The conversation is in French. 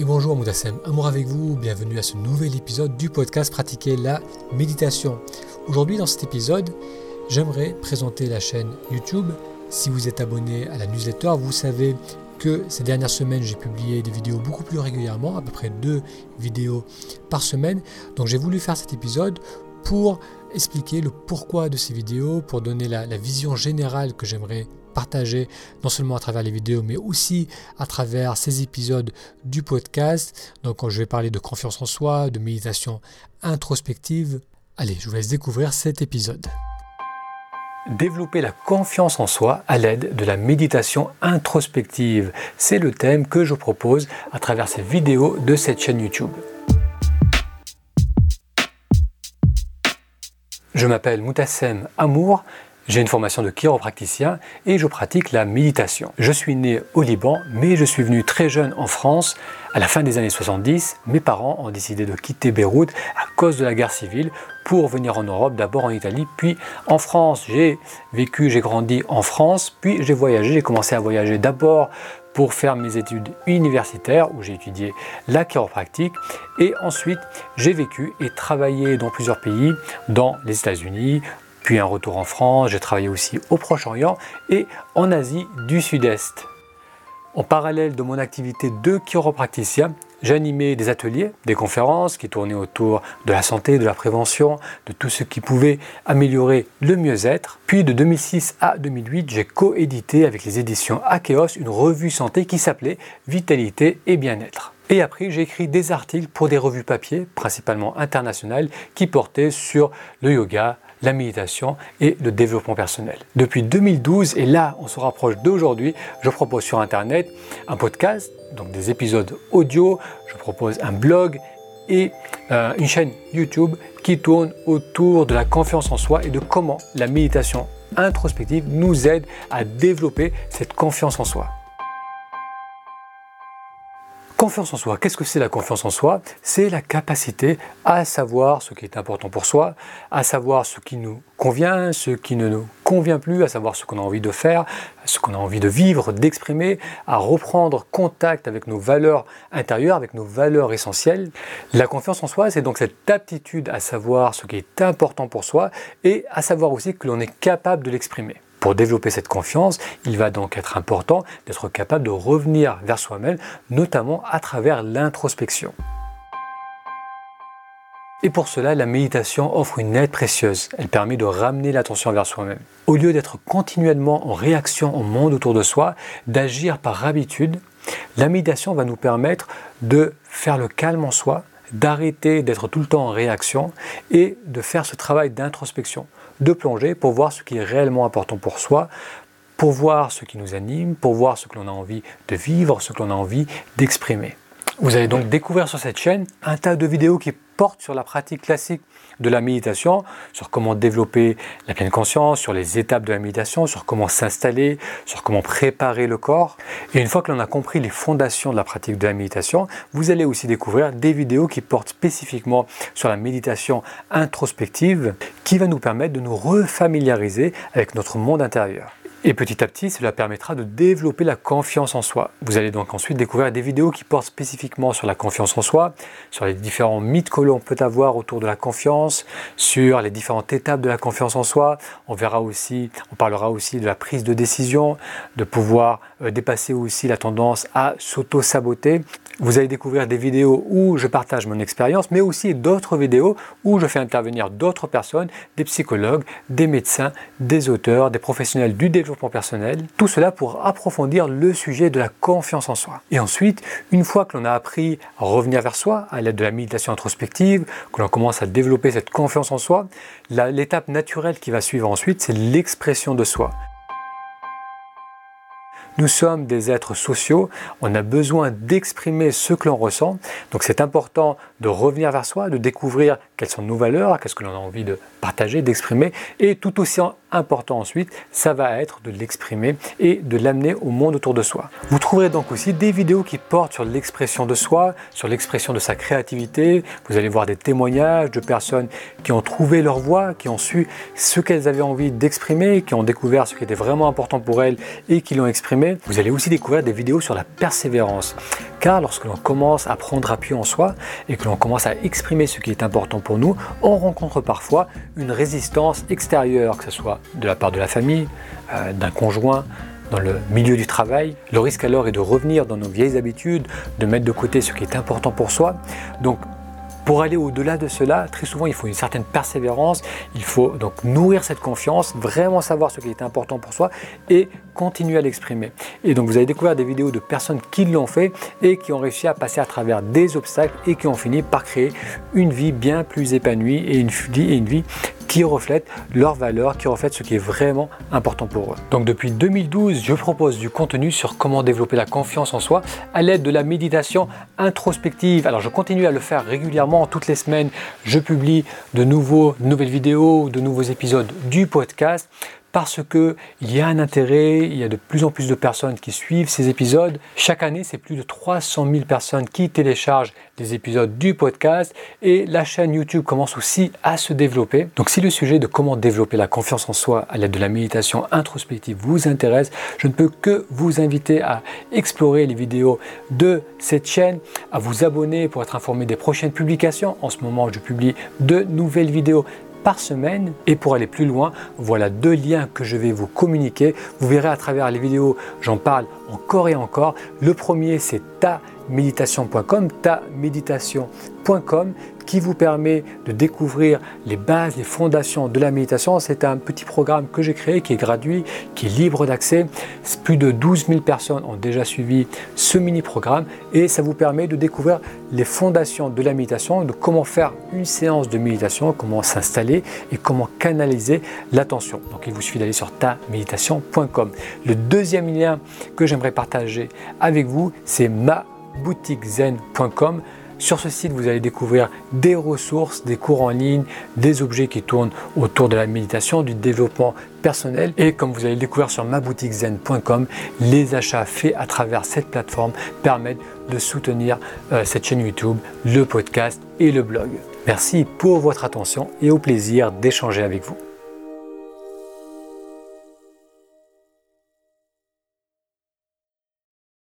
et bonjour Moutassem, amour avec vous, bienvenue à ce nouvel épisode du podcast Pratiquer la méditation. Aujourd'hui dans cet épisode, j'aimerais présenter la chaîne YouTube. Si vous êtes abonné à la newsletter, vous savez que ces dernières semaines j'ai publié des vidéos beaucoup plus régulièrement, à peu près deux vidéos par semaine. Donc j'ai voulu faire cet épisode pour expliquer le pourquoi de ces vidéos, pour donner la, la vision générale que j'aimerais non seulement à travers les vidéos, mais aussi à travers ces épisodes du podcast. Donc quand je vais parler de confiance en soi, de méditation introspective, allez, je vous laisse découvrir cet épisode. Développer la confiance en soi à l'aide de la méditation introspective. C'est le thème que je propose à travers ces vidéos de cette chaîne YouTube. Je m'appelle Moutassem Amour j'ai une formation de chiropracticien et je pratique la méditation. Je suis né au Liban, mais je suis venu très jeune en France. À la fin des années 70, mes parents ont décidé de quitter Beyrouth à cause de la guerre civile pour venir en Europe, d'abord en Italie, puis en France. J'ai vécu, j'ai grandi en France, puis j'ai voyagé, j'ai commencé à voyager d'abord pour faire mes études universitaires où j'ai étudié la chiropractique et ensuite j'ai vécu et travaillé dans plusieurs pays, dans les États-Unis, puis un retour en France, j'ai travaillé aussi au Proche-Orient et en Asie du Sud-Est. En parallèle de mon activité de chiropracticien, j'animais des ateliers, des conférences qui tournaient autour de la santé, de la prévention, de tout ce qui pouvait améliorer le mieux-être. Puis de 2006 à 2008, j'ai coédité avec les éditions Akeos une revue santé qui s'appelait Vitalité et bien-être. Et après, j'ai écrit des articles pour des revues papier, principalement internationales, qui portaient sur le yoga, la méditation et le développement personnel. Depuis 2012, et là on se rapproche d'aujourd'hui, je propose sur Internet un podcast, donc des épisodes audio, je propose un blog et euh, une chaîne YouTube qui tourne autour de la confiance en soi et de comment la méditation introspective nous aide à développer cette confiance en soi. Confiance en soi, qu'est-ce que c'est la confiance en soi? C'est la capacité à savoir ce qui est important pour soi, à savoir ce qui nous convient, ce qui ne nous convient plus, à savoir ce qu'on a envie de faire, ce qu'on a envie de vivre, d'exprimer, à reprendre contact avec nos valeurs intérieures, avec nos valeurs essentielles. La confiance en soi, c'est donc cette aptitude à savoir ce qui est important pour soi et à savoir aussi que l'on est capable de l'exprimer. Pour développer cette confiance, il va donc être important d'être capable de revenir vers soi-même, notamment à travers l'introspection. Et pour cela, la méditation offre une aide précieuse. Elle permet de ramener l'attention vers soi-même. Au lieu d'être continuellement en réaction au monde autour de soi, d'agir par habitude, la méditation va nous permettre de faire le calme en soi, d'arrêter d'être tout le temps en réaction et de faire ce travail d'introspection de plonger pour voir ce qui est réellement important pour soi, pour voir ce qui nous anime, pour voir ce que l'on a envie de vivre, ce que l'on a envie d'exprimer. Vous allez donc découvrir sur cette chaîne un tas de vidéos qui portent sur la pratique classique de la méditation, sur comment développer la pleine conscience, sur les étapes de la méditation, sur comment s'installer, sur comment préparer le corps. Et une fois que l'on a compris les fondations de la pratique de la méditation, vous allez aussi découvrir des vidéos qui portent spécifiquement sur la méditation introspective qui va nous permettre de nous refamiliariser avec notre monde intérieur. Et petit à petit, cela permettra de développer la confiance en soi. Vous allez donc ensuite découvrir des vidéos qui portent spécifiquement sur la confiance en soi, sur les différents mythes que l'on peut avoir autour de la confiance, sur les différentes étapes de la confiance en soi. On verra aussi, on parlera aussi de la prise de décision, de pouvoir euh, dépasser aussi la tendance à s'auto-saboter. Vous allez découvrir des vidéos où je partage mon expérience, mais aussi d'autres vidéos où je fais intervenir d'autres personnes, des psychologues, des médecins, des auteurs, des professionnels du développement personnel. Tout cela pour approfondir le sujet de la confiance en soi. Et ensuite, une fois que l'on a appris à revenir vers soi à l'aide de la méditation introspective, que l'on commence à développer cette confiance en soi, l'étape naturelle qui va suivre ensuite, c'est l'expression de soi. Nous sommes des êtres sociaux, on a besoin d'exprimer ce que l'on ressent. Donc c'est important de revenir vers soi, de découvrir quelles sont nos valeurs, qu'est-ce que l'on a envie de partager, d'exprimer. Et tout aussi important ensuite, ça va être de l'exprimer et de l'amener au monde autour de soi. Vous trouverez donc aussi des vidéos qui portent sur l'expression de soi, sur l'expression de sa créativité. Vous allez voir des témoignages de personnes qui ont trouvé leur voie, qui ont su ce qu'elles avaient envie d'exprimer, qui ont découvert ce qui était vraiment important pour elles et qui l'ont exprimé. Vous allez aussi découvrir des vidéos sur la persévérance Car lorsque l'on commence à prendre appui en soi et que l'on commence à exprimer ce qui est important pour nous, on rencontre parfois une résistance extérieure, que ce soit de la part de la famille, euh, d'un conjoint, dans le milieu du travail. Le risque alors est de revenir dans nos vieilles habitudes, de mettre de côté ce qui est important pour soi. Donc pour aller au-delà de cela, très souvent, il faut une certaine persévérance, il faut donc nourrir cette confiance, vraiment savoir ce qui est important pour soi et continuer à l'exprimer. Et donc, vous allez découvrir des vidéos de personnes qui l'ont fait et qui ont réussi à passer à travers des obstacles et qui ont fini par créer une vie bien plus épanouie et une vie, qui reflètent leurs valeurs, qui reflètent ce qui est vraiment important pour eux. Donc depuis 2012, je propose du contenu sur comment développer la confiance en soi à l'aide de la méditation introspective. Alors je continue à le faire régulièrement, toutes les semaines, je publie de nouveaux, de nouvelles vidéos, de nouveaux épisodes du podcast parce qu'il y a un intérêt, il y a de plus en plus de personnes qui suivent ces épisodes. Chaque année, c'est plus de 300 000 personnes qui téléchargent des épisodes du podcast et la chaîne YouTube commence aussi à se développer. Donc si le sujet de comment développer la confiance en soi à l'aide de la méditation introspective vous intéresse, je ne peux que vous inviter à explorer les vidéos de cette chaîne, à vous abonner pour être informé des prochaines publications. En ce moment, je publie de nouvelles vidéos par semaine. Et pour aller plus loin, voilà deux liens que je vais vous communiquer. Vous verrez à travers les vidéos, j'en parle encore et encore. Le premier, c'est taméditation.com, taméditation.com qui vous permet de découvrir les bases, les fondations de la méditation. C'est un petit programme que j'ai créé qui est gratuit, qui est libre d'accès. Plus de 12 000 personnes ont déjà suivi ce mini-programme et ça vous permet de découvrir les fondations de la méditation, de comment faire une séance de méditation, comment s'installer et comment canaliser l'attention. Donc il vous suffit d'aller sur taméditation.com. Le deuxième lien que j'aimerais partager avec vous, c'est maboutiquezen.com. Sur ce site, vous allez découvrir des ressources, des cours en ligne, des objets qui tournent autour de la méditation, du développement personnel. Et comme vous allez le découvrir sur maboutiquezen.com, les achats faits à travers cette plateforme permettent de soutenir euh, cette chaîne YouTube, le podcast et le blog. Merci pour votre attention et au plaisir d'échanger avec vous.